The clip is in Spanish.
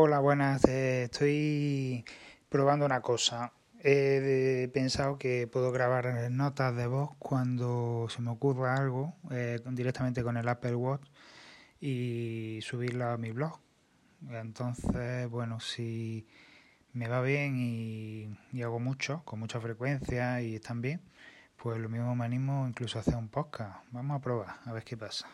Hola, buenas. Eh, estoy probando una cosa. He pensado que puedo grabar notas de voz cuando se me ocurra algo eh, directamente con el Apple Watch y subirlo a mi blog. Entonces, bueno, si me va bien y, y hago mucho, con mucha frecuencia y están bien, pues lo mismo me animo incluso a hacer un podcast. Vamos a probar, a ver qué pasa.